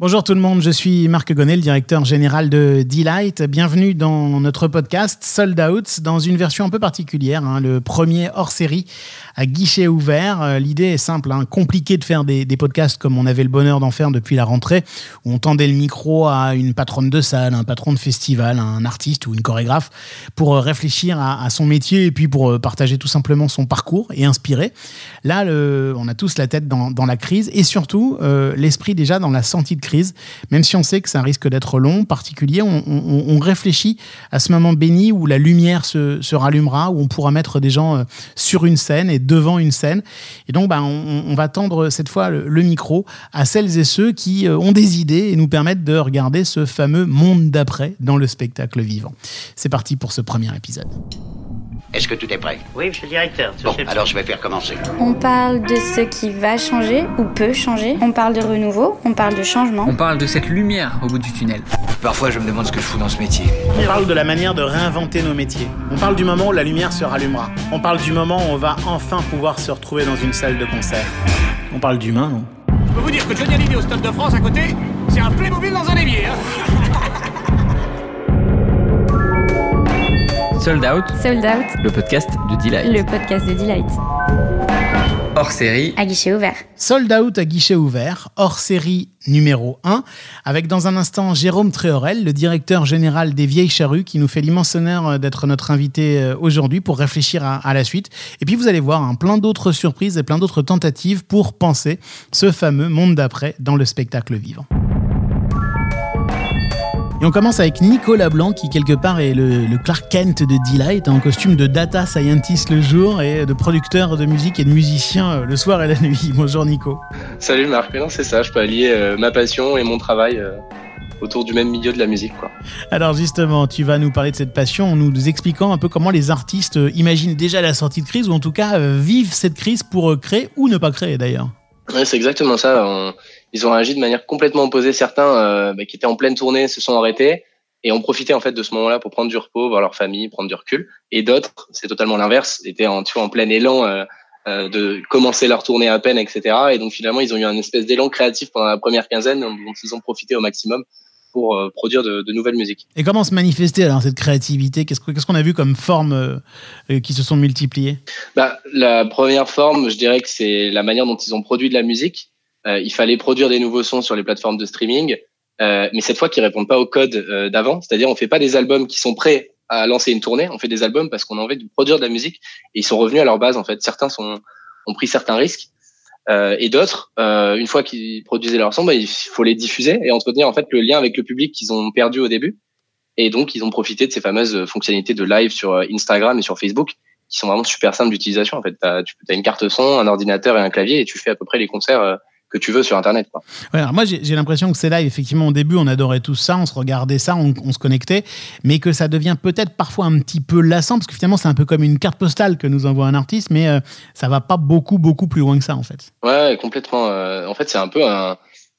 Bonjour tout le monde, je suis Marc Gonnet, le directeur général de Delight. Bienvenue dans notre podcast Sold Out, dans une version un peu particulière, hein, le premier hors série à guichet ouvert. Euh, l'idée est simple, hein, compliqué de faire des, podcasts comme on avait le bonheur d'en faire depuis la rentrée, où on tendait le micro à une patronne de salle, un patron de festival, un artiste ou une chorégraphe, pour euh, réfléchir à, son métier et puis pour euh, partager tout simplement son parcours et inspirer. Là, on a tous la tête dans, la crise et surtout l'esprit déjà dans la de crise, même si on sait que ça risque d'être long, particulier, on, réfléchit à ce moment béni où la lumière se, rallumera, où on pourra mettre des gens euh, sur une scène et devant une scène. Et donc, bah, on, va tendre cette fois le, micro à celles et ceux qui euh, ont des idées et nous permettent de regarder ce fameux monde d'après dans le spectacle vivant. C'est parti pour ce premier épisode. Est-ce que tout est prêt Oui, monsieur le directeur. Bon, alors je vais faire commencer. On parle de ce qui va changer ou peut changer. On parle de renouveau, on parle de changement. On parle de cette lumière au bout du tunnel. Parfois, je me demande ce que je fous dans ce métier. On parle de la manière de réinventer nos métiers. On parle du moment où la lumière se rallumera. On parle du moment où on va enfin pouvoir se retrouver dans une salle de concert. On parle d'humain, non? Je peux vous dire que Johnny Hallyday au Stade de France à côté, c'est un Playmobil dans un évier. Hein Sold Out. Sold Out. Le podcast de Delight. Le podcast de Delight. Hors série. À guichet ouvert. Sold Out à guichet ouvert. Hors série numéro 1. Avec dans un instant Jérôme Tréorel, le directeur général des Vieilles Charrues, qui nous fait l'immense honneur d'être notre invité euh, aujourd'hui pour réfléchir à, la suite. Et puis vous allez voir un plein d'autres surprises et plein d'autres tentatives pour penser ce fameux monde d'après dans le spectacle vivant. Et on commence avec Nicolas Blanc, qui quelque part est le, Clark Kent de Delight, en costume de data scientist le jour et de producteur de musique et de musicien euh, le soir et la nuit. Bonjour Nico. Salut Marc, non c'est ça, je peux allier euh, ma passion et mon travail euh, autour du même milieu de la musique. Quoi. Alors justement, tu vas nous parler de cette passion en nous expliquant un peu comment les artistes imaginent déjà la sortie de crise ou en tout cas vivent cette crise pour créer ou ne pas créer d'ailleurs. Ouais, c'est exactement ça ils ont agi de manière complètement opposée. Certains euh, bah, qui étaient en pleine tournée se sont arrêtés et ont profité en fait de ce moment-là pour prendre du repos, voir leur famille, prendre du recul. Et d'autres, c'est totalement l'inverse, étaient en, tu vois, en plein élan euh, euh, de commencer leur tournée à peine, etc. Et donc finalement, ils ont eu un espèce d'élan créatif pendant la première quinzaine dont ils ont profité au maximum pour produire de, de, nouvelles musiques. Et comment se manifester alors cette créativité? Qu'est-ce qu'on a vu comme formes qui se sont multipliées? Bah, La première forme, je dirais que c'est la manière dont ils ont produit de la musique. Euh, il fallait produire des nouveaux sons sur les plateformes de streaming, euh, mais cette fois qui répondent pas au code euh, d'avant. C'est-à-dire, on fait pas des albums qui sont prêts à lancer une tournée, on fait des albums parce qu'on a envie de produire de la musique et ils sont revenus à leur base en fait. Certains sont, ont pris certains risques euh, et d'autres, euh, une fois qu'ils produisaient leur son, bah, il faut les diffuser et entretenir en fait le lien avec le public qu'ils ont perdu au début. Et donc ils ont profité de ces fameuses fonctionnalités de live sur Instagram et sur Facebook qui sont vraiment super simples d'utilisation. En fait, tu as, une carte son, un ordinateur et un clavier et tu fais à peu près les concerts que tu veux sur Internet. Quoi. alors moi, j'ai l'impression que c'est là, effectivement, au début, on adorait tout ça, on se regardait ça, on, se connectait, mais que ça devient peut-être parfois un petit peu lassant, parce que finalement, c'est un peu comme une carte postale que nous envoie un artiste, mais euh, ça va pas beaucoup, beaucoup plus loin que ça, en fait. Ouais, complètement. Euh, en fait, c'est un peu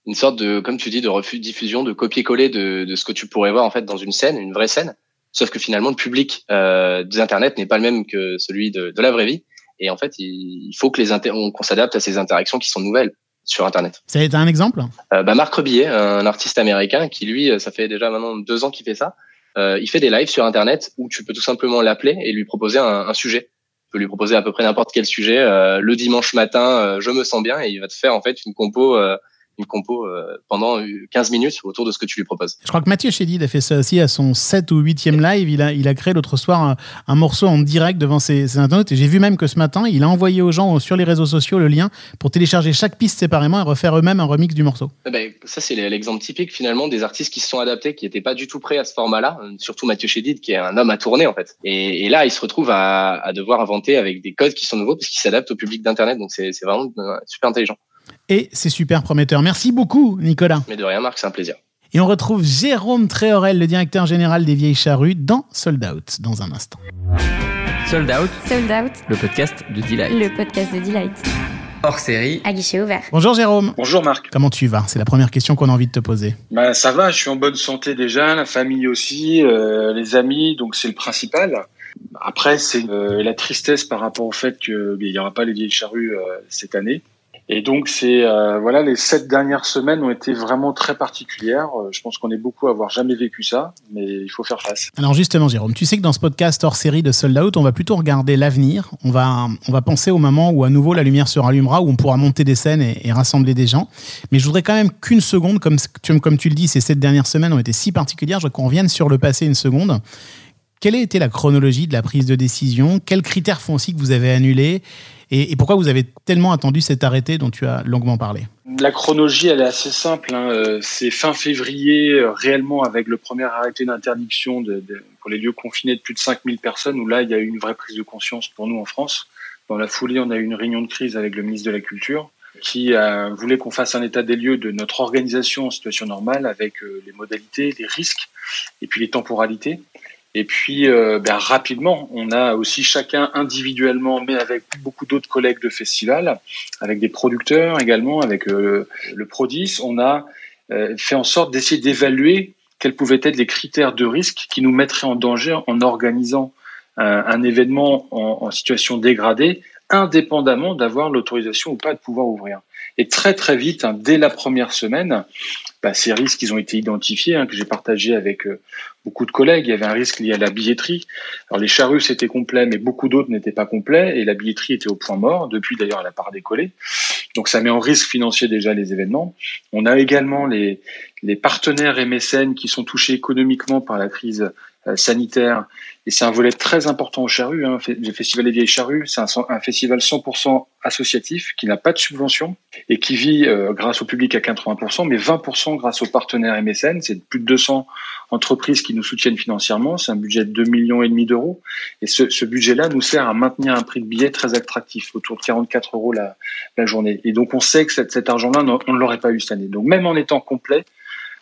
une sorte de, comme tu dis, de refus de diffusion, de copier-coller de, de, ce que tu pourrais voir en fait dans une scène, une vraie scène. Sauf que finalement, le public euh, des Internet n'est pas le même que celui de, de la vraie vie. Et en fait, il, faut que les qu'on s'adapte à ces interactions qui sont nouvelles sur Internet. Ça a été un exemple euh, bah Marc Rebillet, un artiste américain qui, lui, ça fait déjà maintenant deux ans qu'il fait ça. Euh, il fait des lives sur Internet où tu peux tout simplement l'appeler et lui proposer un, un, sujet. Tu peux lui proposer à peu près n'importe quel sujet. Euh, le dimanche matin, euh, je me sens bien et il va te faire en fait une compo euh, une compo euh, pendant 15 minutes autour de ce que tu lui proposes. Je crois que Mathieu Chédid a fait ça aussi à son 7 ou 8e live. Il a, il a créé l'autre soir un, morceau en direct devant ses, ses internautes. Et j'ai vu même que ce matin, il a envoyé aux gens sur les réseaux sociaux le lien pour télécharger chaque piste séparément et refaire eux-mêmes un remix du morceau. Eh ben, ça, c'est l'exemple typique finalement des artistes qui se sont adaptés, qui n'étaient pas du tout prêts à ce format-là. Surtout Mathieu Chédid, qui est un homme à tourner en fait. Et, et là, il se retrouve à, à, devoir inventer avec des codes qui sont nouveaux parce qu'il s'adapte au public d'Internet. Donc c'est vraiment euh, super intelligent et c'est super prometteur. Merci beaucoup, Nicolas. Mais de rien, Marc, c'est un plaisir. Et on retrouve Jérôme Tréorel, le directeur général des Vieilles Charrues, dans Sold Out, dans un instant. Sold Out. Sold Out. Le podcast de Delight. Le podcast de Delight. Hors série. À guichet ouvert. Bonjour Jérôme. Bonjour Marc. Comment tu vas? C'est la première question qu'on a envie de te poser. Bah, ça va, je suis en bonne santé déjà, la famille aussi, euh, les amis, donc c'est le principal. Après, c'est euh, la tristesse par rapport au fait qu'il n'y aura pas les Vieilles Charrues euh, cette année. Et donc, c'est euh, voilà, les sept dernières semaines ont été vraiment très particulières. Euh, je pense qu'on est beaucoup à avoir jamais vécu ça, mais il faut faire face. Alors justement, Jérôme, tu sais que dans ce podcast hors série de Sold Out, on va plutôt regarder l'avenir. On va, on va penser au moment où à nouveau la lumière se rallumera, où on pourra monter des scènes et, rassembler des gens. Mais je voudrais quand même qu'une seconde, comme comme tu le dis, ces sept dernières semaines ont été si particulières. Je voudrais qu'on revienne sur le passé une seconde. Quelle a été la chronologie de la prise de décision? Quels critères font aussi que vous avez annulé et, pourquoi vous avez tellement attendu cet arrêté dont tu as longuement parlé? La chronologie, elle est assez simple. Hein. Euh, c'est fin février, euh, réellement, avec le premier arrêté d'interdiction pour les lieux confinés de plus de 5000 personnes, où là, il y a eu une vraie prise de conscience pour nous en France. Dans la foulée, on a eu une réunion de crise avec le ministre de la Culture qui voulait qu'on fasse un état des lieux de notre organisation en situation normale avec euh, les modalités, les risques et puis les temporalités. Et puis, euh, ben, rapidement, on a aussi chacun individuellement, mais avec beaucoup d'autres collègues de festival, avec des producteurs également, avec euh, le Prodis, on a euh, fait en sorte d'essayer d'évaluer quels pouvaient être les critères de risque qui nous mettraient en danger en organisant un, événement en, en, situation dégradée, indépendamment d'avoir l'autorisation ou pas de pouvoir ouvrir. Et très très vite, hein, dès la première semaine, bah, ces risques ils ont été identifiés, hein, que j'ai partagé avec euh, beaucoup de collègues. Il y avait un risque lié à la billetterie. Alors les charrues c'était complet, mais beaucoup d'autres n'étaient pas complets, et la billetterie était au point mort. Depuis d'ailleurs, elle a pas décollé. Donc ça met en risque financier déjà les événements. On a également les, les partenaires et mécènes qui sont touchés économiquement par la crise sanitaire. Et c'est un volet très important au Charrues. Hein. Le Festival des Vieilles Charrues, c'est un, festival 100% associatif qui n'a pas de subvention et qui vit euh, grâce au public à 80%, mais 20% grâce aux partenaires et mécènes. C'est plus de 200 entreprises qui nous soutiennent financièrement. C'est un budget de 2 millions et demi d'euros. Et ce, ce budget-là nous sert à maintenir un prix de billet très attractif, autour de 44 euros la, la journée. Et donc on sait que cet, cet argent-là, on ne l'aurait pas eu cette année. Donc même en étant complet,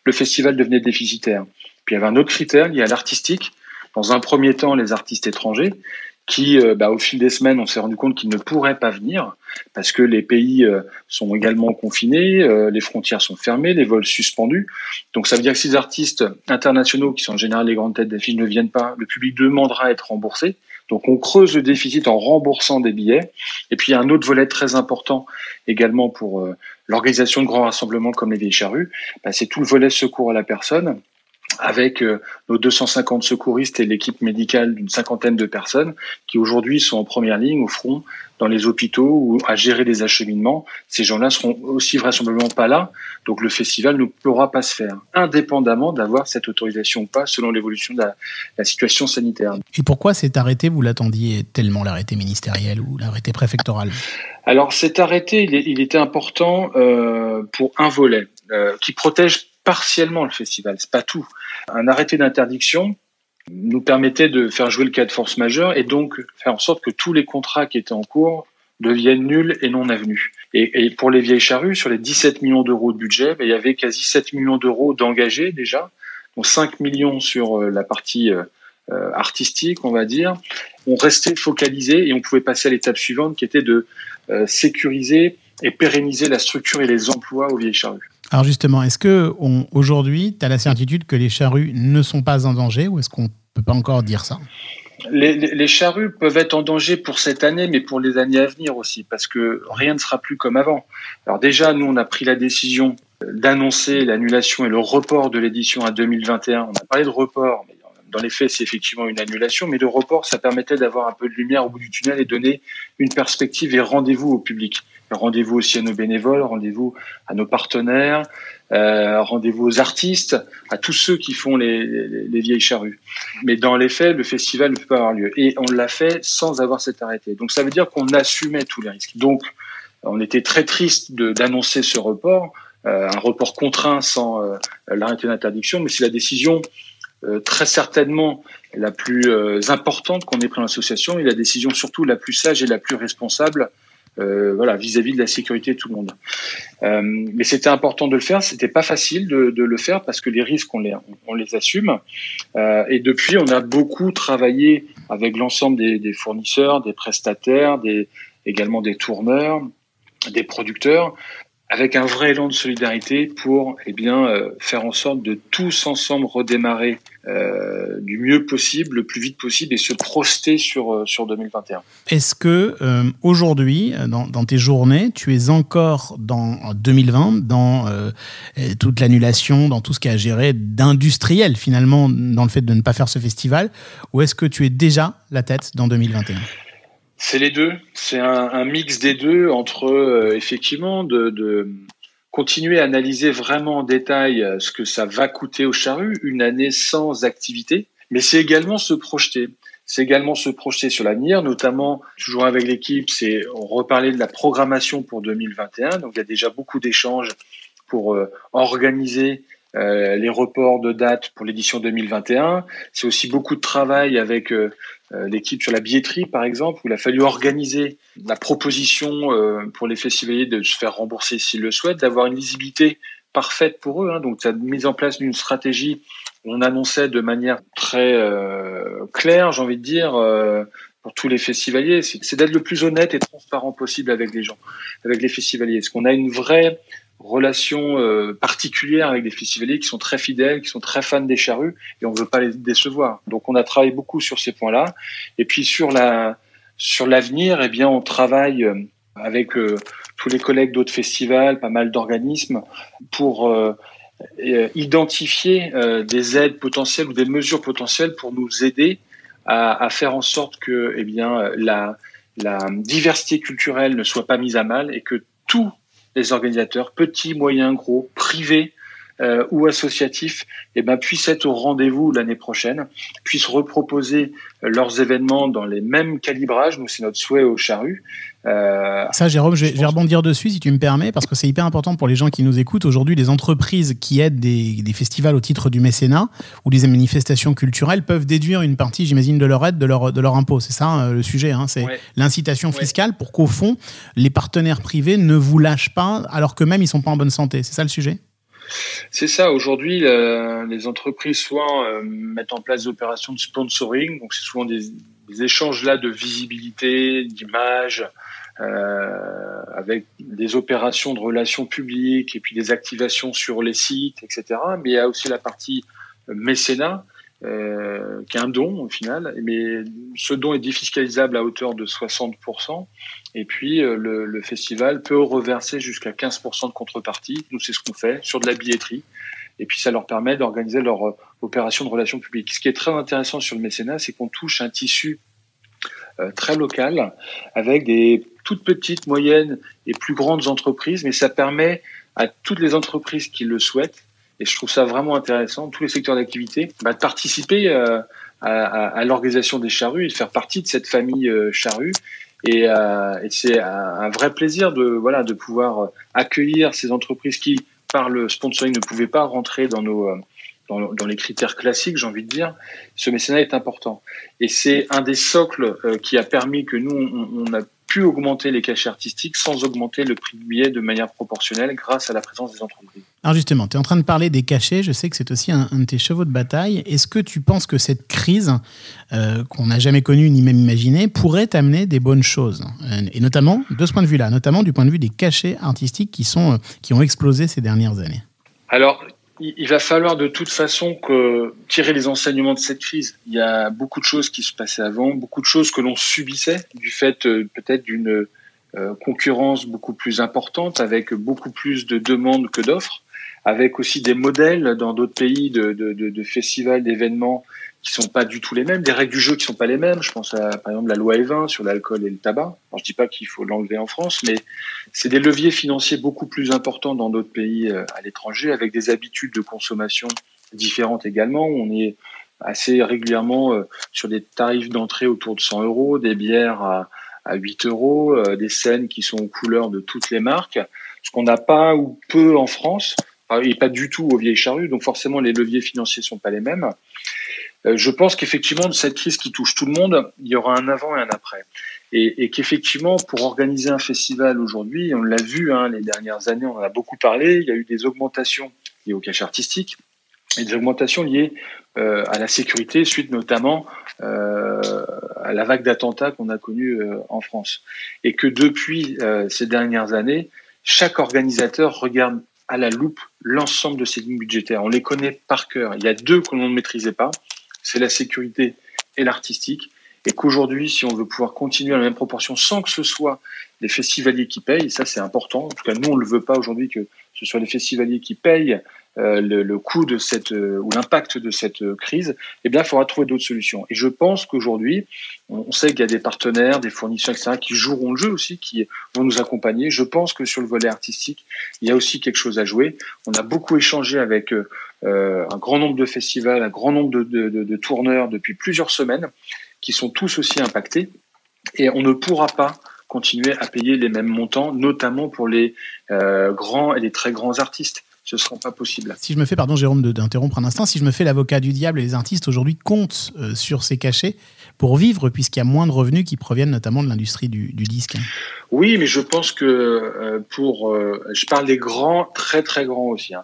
le festival devenait déficitaire. Puis il y avait un autre critère lié à l'artistique. Dans un premier temps, les artistes étrangers, qui, euh, bah, au fil des semaines, on s'est rendu compte qu'ils ne pourraient pas venir parce que les pays euh, sont également confinés, euh, les frontières sont fermées, les vols suspendus. Donc ça veut dire que si les artistes internationaux, qui sont en général les grandes têtes d'affiche, ne viennent pas, le public demandera à être remboursé. Donc on creuse le déficit en remboursant des billets. Et puis il y a un autre volet très important également pour l'organisation de grands rassemblements comme les Vieilles Charrues, bah, c'est tout le volet secours à la personne avec euh, nos 250 secouristes et l'équipe médicale d'une cinquantaine de personnes qui aujourd'hui sont en première ligne au front dans les hôpitaux ou à gérer les acheminements. Ces gens-là seront aussi vraisemblablement pas là, donc le festival ne pourra pas se faire, indépendamment d'avoir cette autorisation ou pas, selon l'évolution de la, situation sanitaire. Et pourquoi cet arrêté, vous l'attendiez tellement, l'arrêté ministériel ou l'arrêté préfectoral? Alors cet arrêté, il, était important euh, pour un volet euh, qui protège partiellement le festival, c'est pas tout. Un arrêté d'interdiction nous permettait de faire jouer le cas de force majeure et donc faire en sorte que tous les contrats qui étaient en cours deviennent nuls et non avenus. Et, pour les vieilles charrues, sur les 17 millions d'euros de budget, ben, il y avait quasi 7 millions d'euros d'engagés déjà, donc 5 millions sur euh, la partie euh, euh, artistique, on va dire. On restait focalisé et on pouvait passer à l'étape suivante qui était de sécuriser et pérenniser la structure et les emplois aux vieilles charrues. Alors justement, est-ce que aujourd'hui, tu as la certitude que les charrues ne sont pas en danger ou est-ce qu'on ne peut pas encore dire ça? Les, les, charrues peuvent être en danger pour cette année, mais pour les années à venir aussi, parce que rien ne sera plus comme avant. Alors déjà, nous, on a pris la décision d'annoncer l'annulation et le report de l'édition à 2021. On a parlé de report, mais dans les faits, c'est effectivement une annulation, mais le report, ça permettait d'avoir un peu de lumière au bout du tunnel et donner une perspective et rendez-vous au public. Rendez-vous aussi à nos bénévoles, rendez-vous à nos partenaires, euh, rendez-vous aux artistes, à tous ceux qui font les, les, vieilles charrues. Mais dans les faits, le festival ne peut pas avoir lieu. Et on l'a fait sans avoir cet arrêté. Donc ça veut dire qu'on assumait tous les risques. Donc on était très triste d'annoncer ce report, euh, un report contraint sans euh, l'arrêté d'interdiction, mais c'est la décision euh, très certainement la plus importante qu'on ait prise en association et la décision surtout la plus sage et la plus responsable euh, voilà, vis-à-vis de la sécurité de tout le monde. Euh, mais c'était important de le faire. C'était pas facile de, de, le faire parce que les risques on les on les assume. Euh, et depuis, on a beaucoup travaillé avec l'ensemble des, des, fournisseurs, des prestataires, des également des tourneurs, des producteurs avec un vrai élan de solidarité pour eh bien, euh, faire en sorte de tous ensemble redémarrer euh, du mieux possible, le plus vite possible et se projeter sur, euh, sur 2021. Est-ce que euh, aujourd'hui, dans, dans, tes journées, tu es encore dans 2020, dans euh, toute l'annulation, dans tout ce qui a géré d'industriel finalement dans le fait de ne pas faire ce festival, ou est-ce que tu es déjà la tête dans 2021 c'est les deux. C'est un, un, mix des deux entre effectivement de, de, continuer à analyser vraiment en détail euh, ce que ça va coûter au charru une année sans activité, mais c'est également se projeter. C'est également se projeter sur l'avenir, notamment toujours avec l'équipe, c'est reparler de la programmation pour 2021. Donc il y a déjà beaucoup d'échanges pour euh, organiser euh, les reports de date pour l'édition 2021. C'est aussi beaucoup de travail avec l'équipe sur la billetterie, par exemple, où il a fallu organiser la proposition euh, pour les festivaliers de se faire rembourser s'ils le souhaitent, d'avoir une lisibilité parfaite pour eux. Hein. Donc, ça a mise en place d'une stratégie. On annonçait de manière très euh, claire, j'ai envie de dire, pour tous les festivaliers, c'est d'être le plus honnête et transparent possible avec les gens, avec les festivaliers. Est-ce qu'on a une vraie relation euh, particulière avec des festivaliers qui sont très fidèles, qui sont très fans des charrues, et on ne veut pas les décevoir. Donc on a travaillé beaucoup sur ces points-là. Et puis sur la sur l'avenir, eh bien on travaille euh, avec euh, tous les collègues d'autres festivals, pas mal d'organismes, pour euh, identifier des aides potentielles ou des mesures potentielles pour nous aider à, à faire en sorte que eh bien la la diversité culturelle ne soit pas mise à mal et que tout les organisateurs, petits, moyens, gros, privés euh, ou associatifs, eh ben, puissent être au rendez-vous l'année prochaine, puissent reproposer leurs événements dans les mêmes calibrages. Nous, c'est notre souhait au Charru. Euh, Ça, Jérôme, je vais, je vais, rebondir dessus si tu me permets, parce que c'est hyper important pour les gens qui nous écoutent. Aujourd'hui, les entreprises qui aident des, des, festivals au titre du mécénat ou des manifestations culturelles peuvent déduire une partie, j'imagine, de leur aide, de leur, de leur impôt. C'est ça hein, le sujet. Hein, c'est ouais. l'incitation fiscale ouais. pour qu'au fond, les partenaires privés ne vous lâchent pas alors qu'eux-mêmes, ils ne sont pas en bonne santé. C'est ça le sujet? C'est ça. Aujourd'hui, euh, les entreprises soit euh, mettent en place des opérations de sponsoring, donc c'est souvent des, des, échanges là de visibilité, d'image, euh, avec des opérations de relations publiques et puis des activations sur les sites, etc. Mais il y a aussi la partie mécénat, euh, qui est un don au final, mais ce don est défiscalisable à hauteur de 60%. Et puis euh, le, le, festival peut reverser jusqu'à 15% de contrepartie. Nous, c'est ce qu'on fait sur de la billetterie. Et puis ça leur permet d'organiser leur euh, opération de relations publiques. Ce qui est très intéressant sur le mécénat, c'est qu'on touche un tissu euh, très local avec des toutes petites, moyennes et plus grandes entreprises, mais ça permet à toutes les entreprises qui le souhaitent et je trouve ça vraiment intéressant, tous les secteurs d'activité, bah, de participer euh, à, à, à l'organisation des charrues et de faire partie de cette famille euh, charrue. Et, euh, et c'est un, vrai plaisir de voilà de pouvoir accueillir ces entreprises qui, par le sponsoring, ne pouvaient pas rentrer dans nos dans, dans les critères classiques, j'ai envie de dire. Ce mécénat est important et c'est un des socles euh, qui a permis que nous on a pu augmenter les cachets artistiques sans augmenter le prix du billet de manière proportionnelle grâce à la présence des entreprises. Alors justement, tu es en train de parler des cachets, je sais que c'est aussi un, un, de tes chevaux de bataille. Est-ce que tu penses que cette crise, euh, qu'on n'a jamais connue ni même imaginée, pourrait amener des bonnes choses? Et notamment, de ce point de vue-là, notamment du point de vue des cachets artistiques qui, sont, qui ont explosé ces dernières années Alors, il va falloir de toute façon que tirer les enseignements de cette crise. Il y a beaucoup de choses qui se passaient avant, beaucoup de choses que l'on subissait du fait euh, peut-être d'une euh, concurrence beaucoup plus importante, avec beaucoup plus de demandes que d'offres, avec aussi des modèles dans d'autres pays de, festivals, d'événements qui sont pas du tout les mêmes, des règles du jeu qui sont pas les mêmes. Je pense à par exemple la loi E20 sur l'alcool et le tabac. Alors, je dis pas qu'il faut l'enlever en France, mais c'est des leviers financiers beaucoup plus importants dans d'autres pays euh, à l'étranger, avec des habitudes de consommation différentes également. On est assez régulièrement euh, sur des tarifs d'entrée autour de 100 euros, des bières à, à 8 euros, euh, des scènes qui sont aux couleurs de toutes les marques, ce qu'on n'a pas ou peu en France et pas du tout aux vieilles charrues. Donc forcément, les leviers financiers sont pas les mêmes. Euh, je pense qu'effectivement, de cette crise qui touche tout le monde, il y aura un avant et un après. Et, et qu'effectivement, pour organiser un festival aujourd'hui, on l'a vu hein, les dernières années, on en a beaucoup parlé, il y a eu des augmentations liées au cash artistique et des augmentations liées euh, à la sécurité suite notamment euh, à la vague d'attentats qu'on a connue euh, en France. Et que depuis euh, ces dernières années, chaque organisateur regarde à la loupe l'ensemble de ses lignes budgétaires. On les connaît par cœur. Il y a deux que l'on ne maîtrisait pas, c'est la sécurité et l'artistique. Et qu'aujourd'hui, si on veut pouvoir continuer à la même proportion sans que ce soit les festivaliers qui payent, ça c'est important. En tout cas, nous on ne le veut pas aujourd'hui que ce soit les festivaliers qui payent euh, le, le, coût de cette euh, ou l'impact de cette euh, crise, eh bien, il faudra trouver d'autres solutions. Et je pense qu'aujourd'hui, on, sait qu'il y a des partenaires, des fournisseurs, etc., qui joueront le jeu aussi, qui vont nous accompagner. Je pense que sur le volet artistique, il y a aussi quelque chose à jouer. On a beaucoup échangé avec euh, un grand nombre de festivals, un grand nombre de, tourneurs depuis plusieurs semaines, qui sont tous aussi impactés. Et on ne pourra pas continuer à payer les mêmes montants, notamment pour les euh, grands et les très grands artistes. Ce ne sera pas possible. Si je me fais, pardon Jérôme d'interrompre un instant, si je me fais l'avocat du diable, les artistes aujourd'hui comptent euh, sur ces cachets pour vivre, puisqu'il y a moins de revenus qui proviennent notamment de l'industrie du, du, disque. Oui, mais je pense que euh, pour, euh, je parle des grands, très très grands aussi. Hein.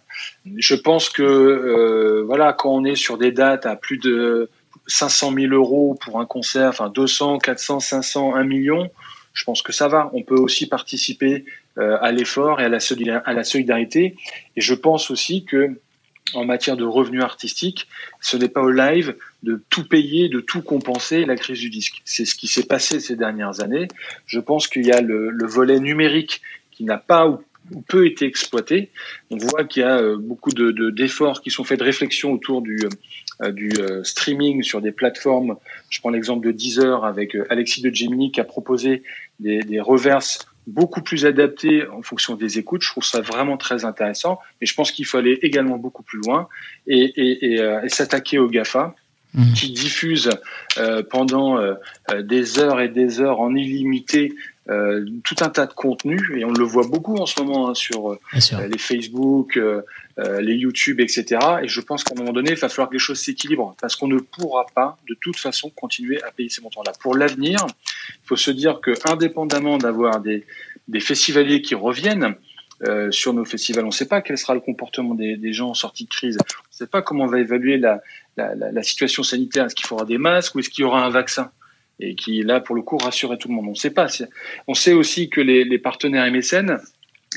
Je pense que voilà, quand on est sur des dates à plus de 500 000 euros pour un concert, enfin 200, 400, 500, 1 million, je pense que ça va. On peut aussi participer à l'effort et à la, solidarité. Et je pense aussi que en matière de revenus artistiques, ce n'est pas au live de tout payer, de tout compenser la crise du disque. C'est ce qui s'est passé ces dernières années. Je pense qu'il y a le, le volet numérique qui n'a pas ou peu été exploité. On voit qu'il y a euh, beaucoup de, d'efforts qui sont faits de réflexion autour du, euh, du euh, streaming sur des plateformes. Je prends l'exemple de Deezer avec Alexis de Gemini qui a proposé des, des reverses beaucoup plus adaptées en fonction des écoutes. Je trouve ça vraiment très intéressant. Mais je pense qu'il faut aller également beaucoup plus loin et, et, et, et s'attaquer aux GAFA mmh. qui diffusent euh, pendant euh, des heures et des heures en illimité euh, tout un tas de contenus et on le voit beaucoup en ce moment hein, sur euh, les Facebook, euh, les YouTube, etc. Et je pense qu'à un moment donné, il va falloir que les choses s'équilibrent parce qu'on ne pourra pas de toute façon continuer à payer ces montants-là. Pour l'avenir, il faut se dire que indépendamment d'avoir des, des festivaliers qui reviennent, euh, sur nos festivals. On ne sait pas quel sera le comportement des, des, gens en sortie de crise. On ne sait pas comment on va évaluer la, la, la, la situation sanitaire. Est-ce qu'il faudra des masques ou est-ce qu'il y aura un vaccin? Et qui, là, pour le coup, rassurait tout le monde. On sait pas. On sait aussi que les, les partenaires et mécènes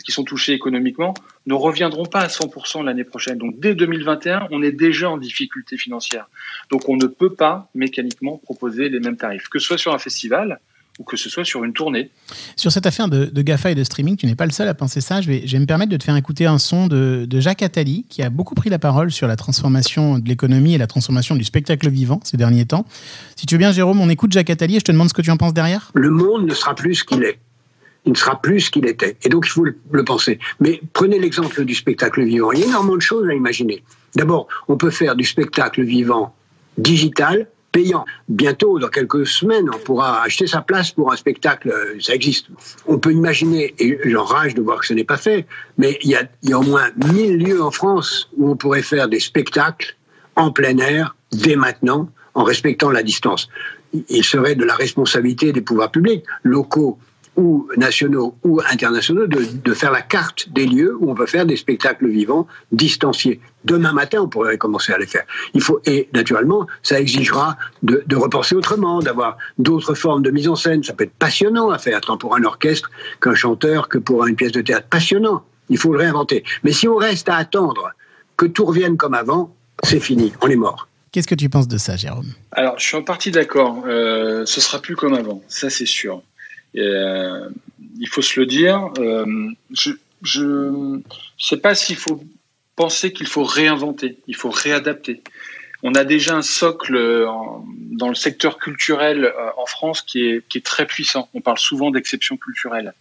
qui sont touchés économiquement ne reviendront pas à 100% l'année prochaine. Donc dès 2021, on est déjà en difficulté financière. Donc on ne peut pas mécaniquement proposer les mêmes tarifs, que ce soit sur un festival, ou que ce soit sur une tournée. Sur cette affaire de, de GAFA et de streaming, tu n'es pas le seul à penser ça. Je vais, je vais, me permettre de te faire écouter un son de, de, Jacques Attali, qui a beaucoup pris la parole sur la transformation de l'économie et la transformation du spectacle vivant ces derniers temps. Si tu veux bien, Jérôme, on écoute Jacques Attali et je te demande ce que tu en penses derrière. Le monde ne sera plus ce qu'il est. Il ne sera plus ce qu'il était. Et donc, il faut le, le penser. Mais prenez l'exemple du spectacle vivant. Il y a énormément de choses à imaginer. D'abord, on peut faire du spectacle vivant digital, payant. Bientôt, dans quelques semaines, on pourra acheter sa place pour un spectacle. Ça existe. On peut imaginer, et j'enrage de voir que ce n'est pas fait, mais il y, a, il y a au moins 1000 lieux en France où on pourrait faire des spectacles en plein air dès maintenant, en respectant la distance. Il serait de la responsabilité des pouvoirs publics locaux ou nationaux ou internationaux de, de, faire la carte des lieux où on peut faire des spectacles vivants distanciés. Demain matin, on pourrait commencer à les faire. Il faut et naturellement, ça exigera de, de repenser autrement, d'avoir d'autres formes de mise en scène. Ça peut être passionnant à faire, tant pour un orchestre qu'un chanteur, que pour une pièce de théâtre. Passionnant. Il faut le réinventer. Mais si on reste à attendre que tout revienne comme avant, c'est fini. On est mort. Qu'est-ce que tu penses de ça, Jérôme? Alors, je suis en partie d'accord. Euh, ce sera plus comme avant. Ça, c'est sûr. Euh, il faut se le dire. Euh, je ne sais pas s'il faut penser qu'il faut réinventer, il faut réadapter. On a déjà un socle en, dans le secteur culturel euh, en France qui est, très puissant. On parle souvent d'exception culturelle,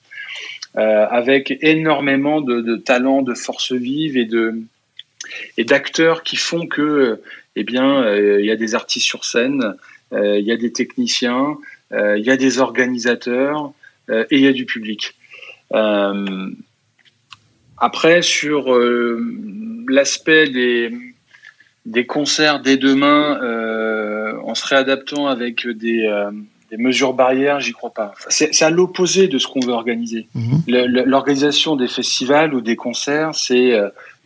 euh, avec énormément de, talents, de forces vives et d'acteurs qui font que, eh bien, euh, il y a des artistes sur scène, euh, il y a des techniciens, euh, il y a des organisateurs euh, et il y a du public. Euh, après, sur l'aspect des, des concerts dès demain, en se réadaptant avec des, des mesures barrières, j'y crois pas. C'est à l'opposé de ce qu'on veut organiser. Mmh. L'organisation des festivals ou des concerts, c'est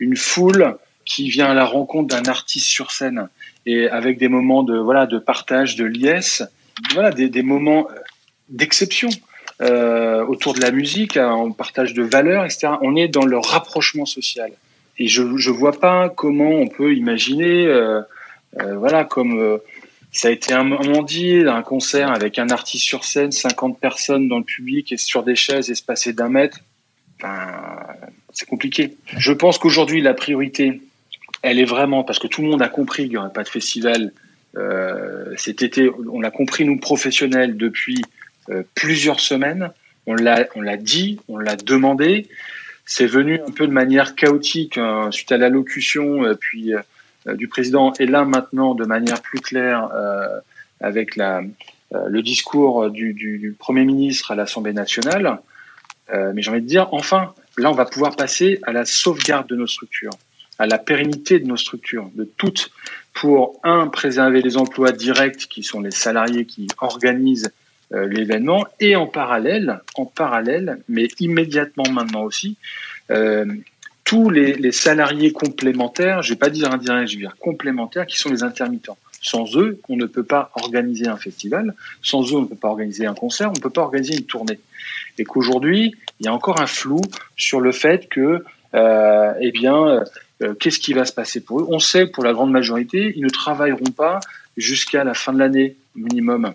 une foule qui vient à la rencontre d'un artiste sur scène et avec des moments de voilà de partage, de liesse voilà, des, des moments d'exception. autour de la musique, en partage de valeurs, etc. On est dans le rapprochement social. Et je ne vois pas comment on peut imaginer, voilà, comme ça a été un moment dit, un concert avec un artiste sur scène, 50 personnes dans le public et sur des chaises espacées d'un mètre. Enfin, c'est compliqué. Je pense qu'aujourd'hui, la priorité, elle est vraiment, parce que tout le monde a compris qu'il n'y aurait pas de festival euh, cet été, on l'a compris, nous, professionnels, depuis euh, plusieurs semaines. On l'a, on l'a dit, on l'a demandé. C'est venu un peu de manière chaotique hein, suite à l'allocution, euh, puis euh, du président et là maintenant de manière plus claire euh, avec la, euh, le discours du, du, Premier ministre à l'Assemblée nationale. mais j'ai envie de dire, enfin, là, on va pouvoir passer à la sauvegarde de nos structures, à la pérennité de nos structures, de toutes, pour, un, préserver les emplois directs qui sont les salariés qui organisent l'événement, et en parallèle, en parallèle, mais immédiatement maintenant aussi, euh, tous les, salariés complémentaires, je vais pas dire indirects, je vais dire complémentaires, qui sont les intermittents. Sans eux, on ne peut pas organiser un festival. Sans eux, on ne peut pas organiser un concert. On ne peut pas organiser une tournée. Et qu'aujourd'hui, il y a encore un flou sur le fait que, euh, eh bien, euh, qu'est-ce qui va se passer pour eux? On sait, pour la grande majorité, ils ne travailleront pas jusqu'à la fin de l'année minimum.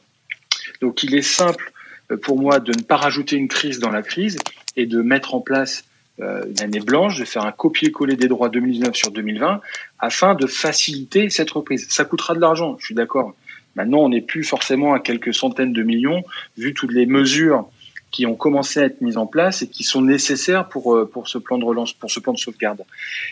Donc, il est simple euh, pour moi de ne pas rajouter une crise dans la crise et de mettre en place euh, une année blanche, de faire un copier-coller des droits 2019 sur 2020 afin de faciliter cette reprise. Ça coûtera de l'argent, je suis d'accord. Maintenant, on n'est plus forcément à quelques centaines de millions, vu toutes les mesures qui ont commencé à être mises en place et qui sont nécessaires pour, euh, pour ce plan de relance, pour ce plan de sauvegarde.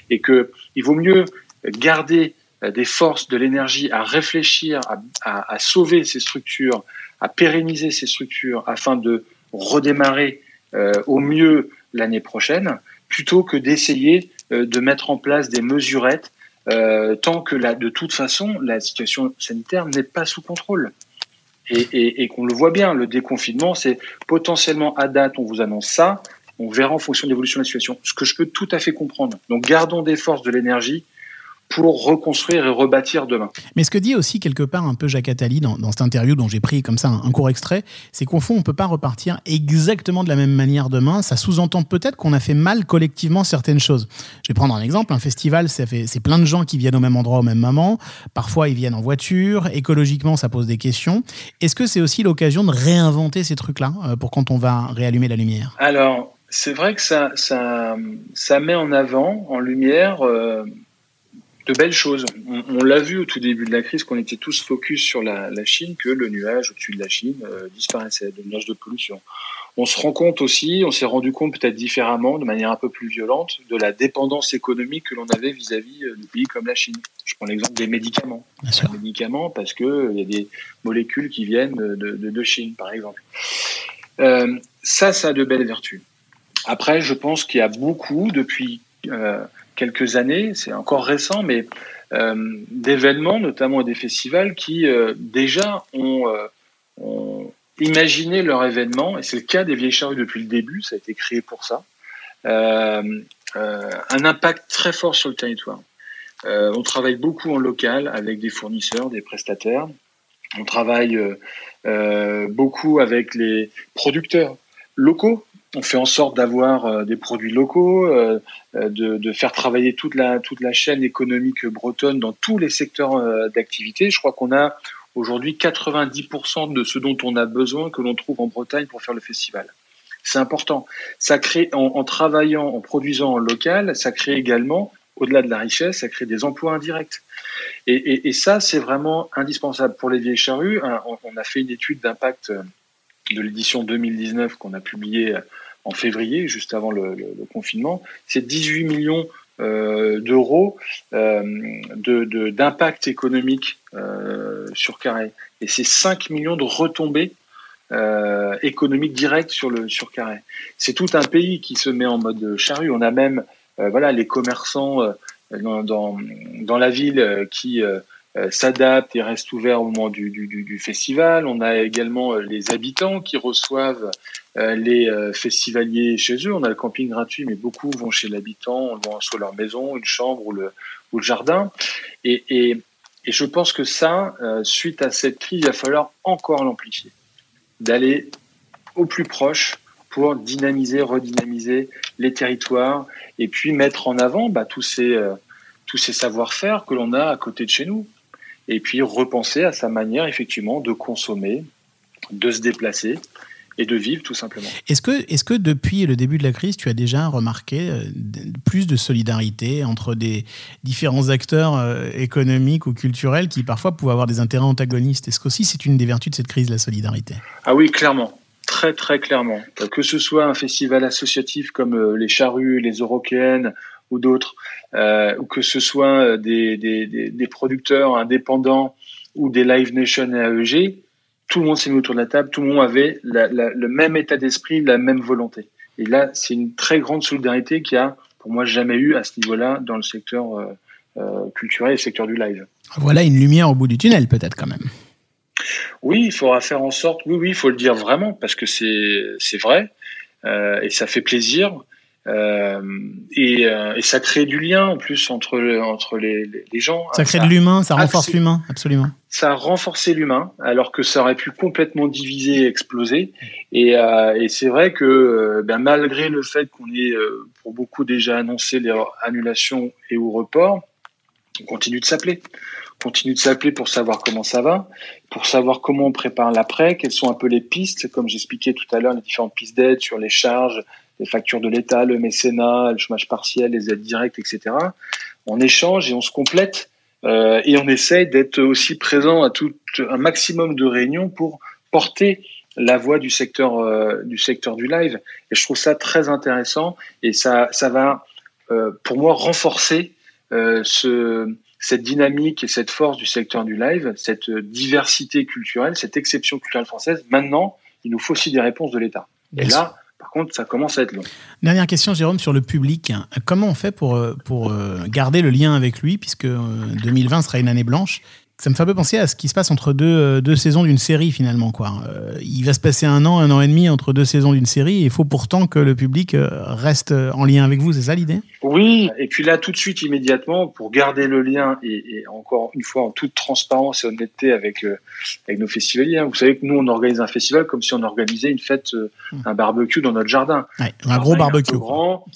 Et que il vaut mieux garder euh, des forces, de l'énergie à réfléchir, à, à, à, sauver ces structures, à pérenniser ces structures afin de redémarrer euh, au mieux l'année prochaine, plutôt que d'essayer euh, de mettre en place des mesurettes euh, tant que là, de toute façon, la situation sanitaire n'est pas sous contrôle. Et, et, et qu'on le voit bien, le déconfinement, c'est potentiellement à date, on vous annonce ça, on verra en fonction de l'évolution de la situation. Ce que je peux tout à fait comprendre. Donc gardons des forces, de l'énergie, pour reconstruire et rebâtir demain. Mais ce que dit aussi quelque part un peu Jacques Attali dans, cette interview dont j'ai pris comme ça un, court extrait, c'est qu'au fond, on ne peut pas repartir exactement de la même manière demain. Ça sous-entend peut-être qu'on a fait mal collectivement certaines choses. Je vais prendre un exemple. Un festival, c'est plein de gens qui viennent au même endroit au même moment. Parfois, ils viennent en voiture. Écologiquement, ça pose des questions. Est-ce que c'est aussi l'occasion de réinventer ces trucs-là euh, pour quand on va réallumer la lumière? Alors, c'est vrai que ça, ça, ça met en avant, en lumière... Euh, de belles choses. On, l'a vu au tout début de la crise, qu'on était tous focus sur la, Chine, que le nuage au-dessus de la Chine euh, disparaissait, le nuage de pollution. On se rend compte aussi, on s'est rendu compte peut-être différemment, de manière un peu plus violente, de la dépendance économique que l'on avait vis-à-vis euh, de pays comme la Chine. Je prends l'exemple des médicaments. Des médicaments parce qu'il euh, y a des molécules qui viennent de, de, Chine, par exemple. ça, ça a de belles vertus. Après, je pense qu'il y a beaucoup, depuis quelques années, c'est encore récent, mais euh, d'événements, notamment des festivals, qui euh, déjà euh, ont, imaginé leur événement, et c'est le cas des Vieilles Charrues depuis le début, ça a été créé pour ça, un impact très fort sur le territoire. on travaille beaucoup en local avec des fournisseurs, des prestataires. On travaille beaucoup avec les producteurs locaux on fait en sorte d'avoir euh, des produits locaux, euh, euh, de, faire travailler toute la, toute la chaîne économique bretonne dans tous les secteurs d'activité. Je crois qu'on a aujourd'hui 90% de ce dont on a besoin que l'on trouve en Bretagne pour faire le festival. C'est important. Ça crée, en, travaillant, en produisant en local, ça crée également, au-delà de la richesse, ça crée des emplois indirects. Et, ça, c'est vraiment indispensable pour les vieilles charrues. On, a fait une étude d'impact de l'édition 2019 qu'on a publiée en février, juste avant le, confinement, c'est 18 millions euh, d'euros euh, d'impact économique euh, sur Carré. Et c'est 5 millions de retombées économiques directes sur le sur Carré. C'est tout un pays qui se met en mode charrue. On a même voilà les commerçants dans, dans, la ville qui euh, s'adapte et reste ouvert au moment du, festival. On a également euh, les habitants qui reçoivent euh, les festivaliers chez eux. On a le camping gratuit, mais beaucoup vont chez l'habitant, vont soit leur maison, une chambre ou le, jardin. Et, je pense que ça, suite à cette crise, il va falloir encore l'amplifier, d'aller au plus proche pour dynamiser, redynamiser les territoires et puis mettre en avant bah, euh, tous ces savoir-faire que l'on a à côté de chez nous. Et puis repenser à sa manière effectivement de consommer, de se déplacer et de vivre tout simplement. Est-ce que, est que depuis le début de la crise, tu as déjà remarqué euh, plus de solidarité entre des différents acteurs euh, économiques ou culturels qui parfois pouvaient avoir des intérêts antagonistes? Est-ce qu'aussi c'est une des vertus de cette crise, la solidarité? Ah oui, clairement. Très très clairement. Que ce soit un festival associatif comme euh, les Charrues, les Eurokéennes ou d'autres, ou que ce soit des, des, des, producteurs indépendants ou des Live Nation et AEG, tout le monde s'est mis autour de la table, tout le monde avait le même état d'esprit, la même volonté. Et là, c'est une très grande solidarité qu'il y a, pour moi, jamais eu à ce niveau-là dans le secteur euh, euh, culturel et le secteur du live. Voilà une lumière au bout du tunnel, peut-être quand même. Oui, il faudra faire en sorte, oui, oui, il faut le dire vraiment, parce que c'est vrai, euh, et ça fait plaisir. Euh, et, euh, et, ça crée du lien en plus entre, entre les, les gens. Ça crée de l'humain, ça renforce l'humain, absolument. Ça a renforcé l'humain, alors que ça aurait pu complètement diviser et exploser. Et, euh, et c'est vrai que euh, ben, malgré le fait qu'on ait pour beaucoup déjà annoncé les annulations et ou reports, on continue de s'appeler. On continue de s'appeler pour savoir comment ça va, pour savoir comment on prépare l'après, quelles sont un peu les pistes, comme j'expliquais tout à l'heure, les différentes pistes d'aide sur les charges, les factures de l'État, le mécénat, le chômage partiel, les aides directes, etc. On échange et on se complète euh, et on essaye d'être aussi présent à tout un maximum de réunions pour porter la voix du secteur euh, du secteur du live. Et je trouve ça très intéressant et ça ça va euh, pour moi renforcer euh, ce cette dynamique et cette force du secteur du live, cette diversité culturelle, cette exception culturelle française. Maintenant, il nous faut aussi des réponses de l'État. Et là, Dernière question, Jérôme, sur le public. Comment on fait pour, euh, euh, garder le lien avec lui, puisque 2020 euh, sera une année blanche? Ça me fait un peu penser à ce qui se passe entre deux, euh, deux saisons d'une série finalement. Quoi. Euh, il va se passer un an, un an et demi entre deux saisons d'une série et il faut pourtant que le public euh, reste en lien avec vous, c'est ça l'idée? Oui, et puis là tout de suite, immédiatement, pour garder le lien et, encore une fois en toute transparence et honnêteté avec, avec nos festivaliers. Hein. Vous savez que nous, on organise un festival comme si on organisait une fête, un barbecue dans notre jardin. un gros barbecue.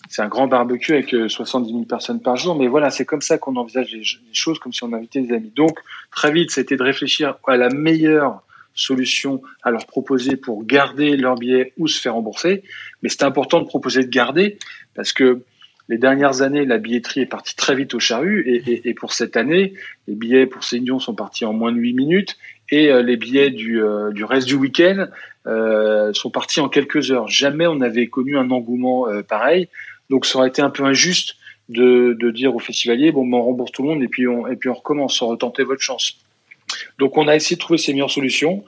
C'est un grand barbecue avec 70 000 personnes par jour, mais voilà, c'est comme ça qu'on envisage les, les choses, comme si on invitait des amis. Donc, très vite, c'était de réfléchir à la meilleure solution à leur proposer pour garder leur billet ou se faire rembourser. Mais c'est important de proposer de garder parce que les dernières années, la billetterie est partie très vite au charru et, pour cette année, les billets pour Céline sont partis en moins de 8 minutes et euh, les billets du, euh, du reste du week-end euh, sont partis en quelques heures. Jamais on n'avait connu un engouement pareil. Donc ça aurait été un peu injuste de, de dire aux festivaliers bon, ben, on rembourse tout le monde et puis on, et puis on recommence, sans retenter votre chance. Donc on a essayé de trouver ces meilleures solutions.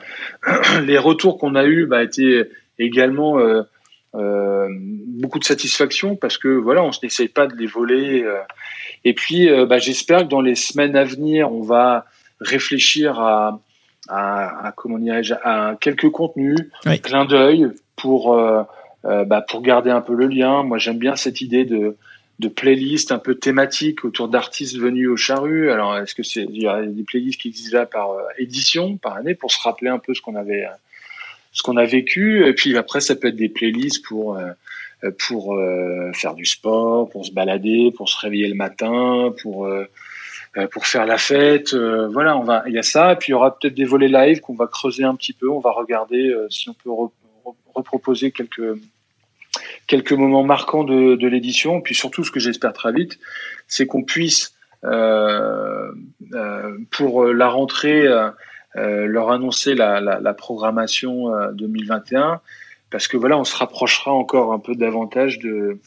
Les retours qu'on a eus bah, étaient également euh, euh, beaucoup de satisfaction parce que voilà, on n'essaye pas de les voler. Euh. Et puis bah, j'espère que dans les semaines à venir, on va réfléchir à, à, à comment à quelques contenus, oui. clin d'œil pour bah, pour garder un peu le lien. Moi j'aime bien cette idée de de playlists un peu thématiques autour d'artistes venus au charru. Alors, est-ce que c'est il y a des playlists qui existent là par euh, édition, par année, pour se rappeler un peu ce qu'on avait, ce qu'on a vécu? Et puis après, ça peut être des playlists pour euh, pour euh, faire du sport, pour se balader, pour se réveiller le matin, pour pour faire la fête. voilà, on va, il y a ça. Et puis il y aura peut-être des volets live qu'on va creuser un petit peu. On va regarder si on peut reproposer quelques quelques moments marquants de, de l'édition. Puis surtout, ce que j'espère très vite, c'est qu'on puisse, euh, euh, pour la rentrée, euh, leur annoncer la, la, la programmation 2021, parce que voilà, on se rapprochera encore un peu davantage de,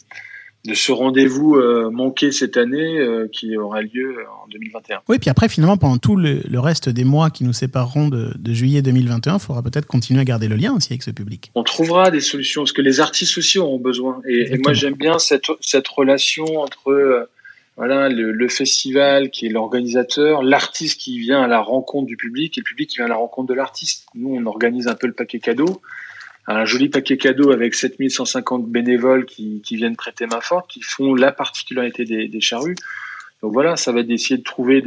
de ce rendez-vous euh, manqué cette année euh, qui aura lieu en 2021. Oui, puis après, finalement, pendant tout le, le reste des mois qui nous sépareront de, de juillet 2021, il faudra peut-être continuer à garder le lien aussi avec ce public. On trouvera des solutions, parce que les artistes aussi auront besoin. Et, et moi, j'aime bien cette, cette relation entre euh, voilà, le, le, festival qui est l'organisateur, l'artiste qui vient à la rencontre du public et le public qui vient à la rencontre de l'artiste. Nous, on organise un peu le paquet cadeau un joli paquet cadeau avec 7150 bénévoles qui, viennent prêter main forte, qui font la particularité des, charrues. Donc voilà, ça va être d'essayer de trouver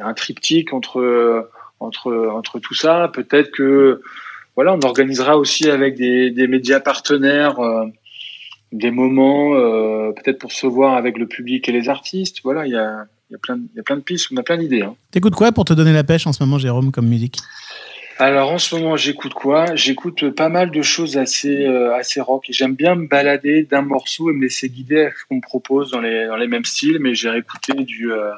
un triptyque entre, entre, entre tout ça. Peut-être que voilà, on organisera aussi avec des, médias partenaires euh, des moments, euh, peut-être pour se voir avec le public et les artistes. Voilà, il y a, y a, plein, y a plein de pistes, on a plein d'idées. Hein. T'écoutes quoi pour te donner la pêche en ce moment, Jérôme, comme musique? Alors en ce moment, j'écoute quoi? J'écoute pas mal de choses assez euh, assez rock. J'aime bien me balader d'un morceau et me laisser guider à ce qu'on me propose dans les dans les mêmes styles. Mais j'ai réécouté du euh,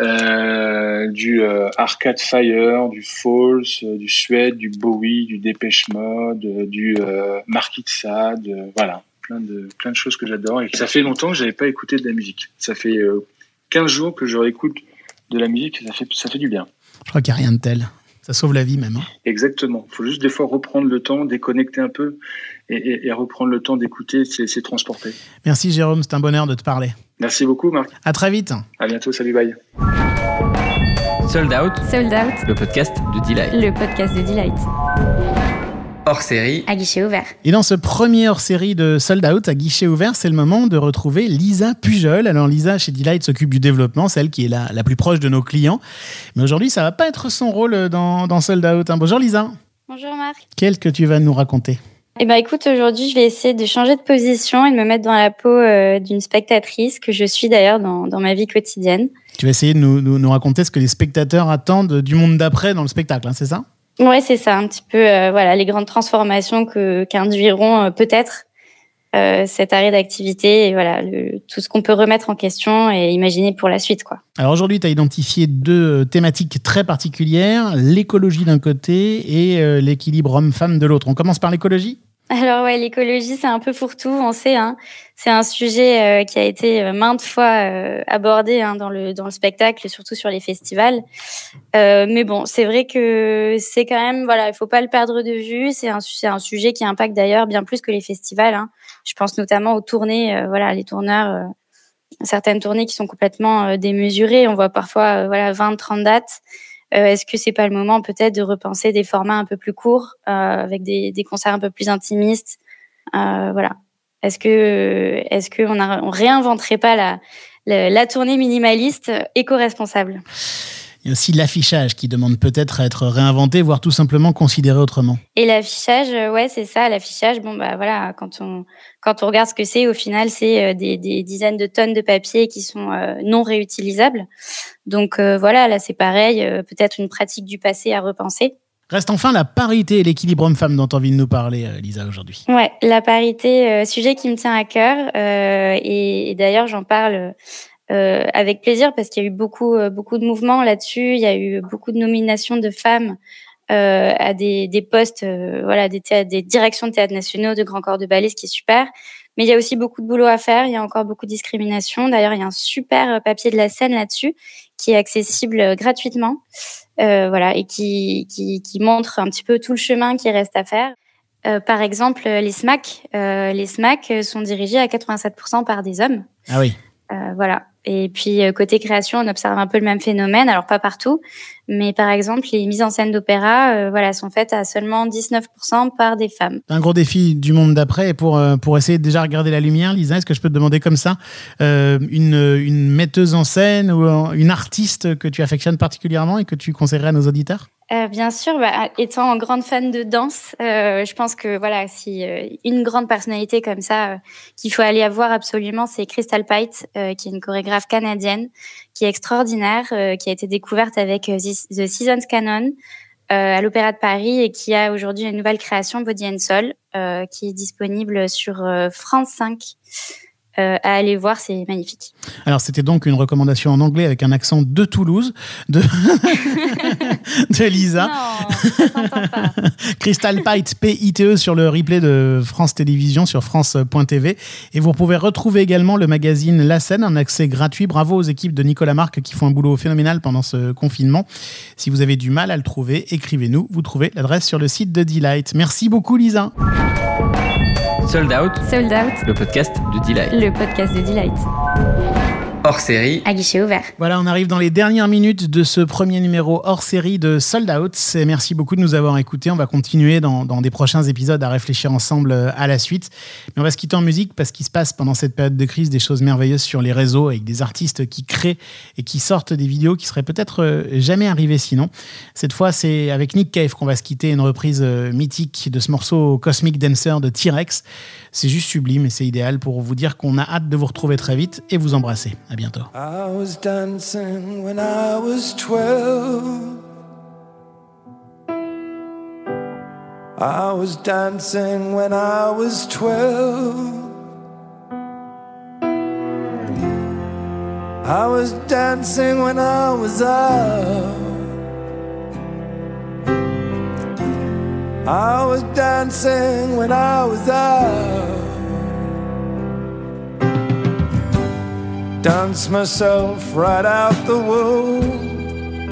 euh, du Arcade Fire, du Falls, du Suède, du Bowie, du Dépêche Mode, du Marquis de Sade. voilà, plein de plein de choses que j'adore. Et ça fait longtemps que j'avais pas écouté de la musique. Ça fait euh, 15 jours que je réécoute de la musique. Ça fait ça fait du bien. Je crois qu'il n'y a rien de tel. Ça sauve la vie même. hein. Exactement. Il faut juste des fois reprendre le temps, déconnecter un peu et, et- et reprendre le temps d'écouter, c'est c'est transporter. Merci, Jérôme. C'est un bonheur de te parler. Merci beaucoup, Marc. À très vite. À bientôt. Salut, bye. Sold Out, Sold Out, le podcast de Delight. le podcast de Delight. Hors série, À guichet ouvert. Et dans ce premier hors-série de Sold Out à guichet ouvert, c'est le moment de retrouver Lisa Pujol. Alors Lisa, chez Delight, s'occupe du développement, celle qui est la, la plus proche de nos clients. Mais aujourd'hui, ça va pas être son rôle dans, dans Sold Out. hein. Bonjour Lisa. Bonjour Marc. Quel que tu vas nous raconter? Eh ben écoute, aujourd'hui, je vais essayer de changer de position et de me mettre dans la peau euh, d'une spectatrice que je suis d'ailleurs dans, dans ma vie quotidienne. Tu vas essayer de nous, nous- nous raconter ce que les spectateurs attendent du monde d'après dans le spectacle, hein, c'est ça? Ouais, c'est ça, un petit peu, euh, voilà, les grandes transformations qu'induiront euh, peut-être euh, cet arrêt d'activité et voilà, tout ce qu'on peut remettre en question et imaginer pour la suite. Alors aujourd'hui, tu as identifié deux thématiques très particulières, l'écologie d'un côté et l'équilibre homme-femme de l'autre. On commence par l'écologie? Alors ouais, l'écologie, c'est un peu fourre-tout, on sait. Hein. C'est un sujet euh, qui a été euh, maintes fois euh, abordé hein, dans, le, dans le spectacle, surtout sur les festivals. Mais bon, c'est vrai que c'est quand même, voilà, il faut pas le perdre de vue. C'est un, un sujet qui impacte d'ailleurs bien plus que les festivals. Hein. Je pense notamment aux tournées, voilà, les tourneurs, certaines tournées qui sont complètement démesurées. On voit parfois, voilà, 20, 30 dates. Euh, Est-ce que c'est pas le moment peut-être de repenser des formats un peu plus courts, euh, avec des, des concerts un peu plus intimistes Euh, Voilà. Est-ce que est-ce qu'on a- on réinventerait pas la, la, la tournée minimaliste éco-responsable? Il y a aussi l'affichage qui demande peut-être à être réinventé, voire tout simplement considéré autrement. Et l'affichage, euh, ouais, c'est ça. L'affichage, bon bah voilà, quand on quand on regarde ce que c'est, au final, c'est euh, des, des dizaines de tonnes de papier qui sont euh, non réutilisables. Donc euh, voilà, là c'est pareil, euh, peut-être une pratique du passé à repenser. Reste enfin la parité et l'équilibre homme-femme dont tu as envie de nous parler, Lisa, aujourd'hui. Ouais, la parité, sujet qui me tient à cœur. et, et d'ailleurs, j'en parle euh, avec plaisir parce qu'il y a eu beaucoup, euh, beaucoup de mouvements là-dessus. Il y a eu beaucoup de nominations de femmes euh, à des, des postes, euh, voilà, des, des directions de théâtres nationaux, de grands corps de ballet, ce qui est super. Mais il y a aussi beaucoup de boulot à faire. Il y a encore beaucoup de discrimination. D'ailleurs, il y a un super papier de la scène là-dessus qui est accessible gratuitement, voilà, et qui, qui, qui montre un petit peu tout le chemin qui reste à faire. Euh, par exemple, les SMAC, euh, les SMAC sont dirigés à 87% par des hommes. Ah oui. Euh, voilà. Et puis euh, côté création, on observe un peu le même phénomène. Alors pas partout, mais par exemple, les mises en scène d'opéra, euh, voilà, sont faites à seulement 19% par des femmes. Un gros défi du monde d'après. Et pour, euh, pour essayer de déjà regarder la lumière, Lisa, est-ce que je peux te demander comme ça euh, une, une metteuse en scène ou une artiste que tu affectionnes particulièrement et que tu conseillerais à nos auditeurs? Euh, bien sûr, bah, étant grande fan de danse, euh, je pense que voilà, si euh, une grande personnalité comme ça qu'il faut aller voir absolument, c'est Crystal Pite, qui est une chorégraphe canadienne, qui est extraordinaire, qui a été découverte avec euh, The Seasons Canon euh, à l'Opéra de Paris et qui a aujourd'hui une nouvelle création, Body and Soul, euh, qui est disponible sur euh, France 5. Euh, à aller voir, c'est magnifique. Alors, c'était donc une recommandation en anglais avec un accent de Toulouse, de, de Lisa. Non, pas. Crystal Pite, P-I-T-E, sur le replay de France Télévisions, sur France.tv. Et vous pouvez retrouver également le magazine La Scène, un accès gratuit. Bravo aux équipes de Nicolas Marc qui font un boulot phénoménal pendant ce confinement. Si vous avez du mal à le trouver, écrivez-nous. Vous trouvez l'adresse sur le site de Delight. Merci beaucoup, Lisa. Sold Out, Sold Out, le podcast de Delight. le podcast de Delight. Hors série à guichet ouvert. Voilà, on arrive dans les dernières minutes de ce premier numéro hors série de Sold Out. Merci beaucoup de nous avoir écoutés. On va continuer dans, dans, des prochains épisodes à réfléchir ensemble euh, à la suite. Mais on va se quitter en musique parce qu'il se passe pendant cette période de crise des choses merveilleuses sur les réseaux avec des artistes qui créent et qui sortent des vidéos qui seraient peut-être euh, jamais arrivées sinon. Cette fois, c'est avec Nick Cave qu'on va se quitter, une reprise euh, mythique de ce morceau Cosmic Dancer de T-Rex. C'est juste sublime et c'est idéal pour vous dire qu'on a hâte de vous retrouver très vite et vous embrasser. À bientôt. I was dancing when I was 12. I was dancing when I was 12. I was dancing when I was out. I was dancing when I was out. Dance myself right out the womb.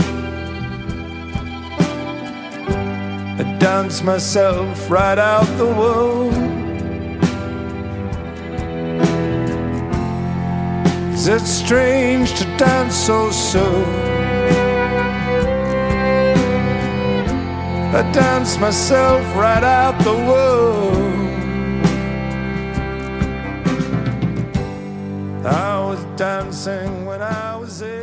I dance myself right out the womb. Is it strange to dance so soon? I dance myself right out the womb. Dancing when I was eight.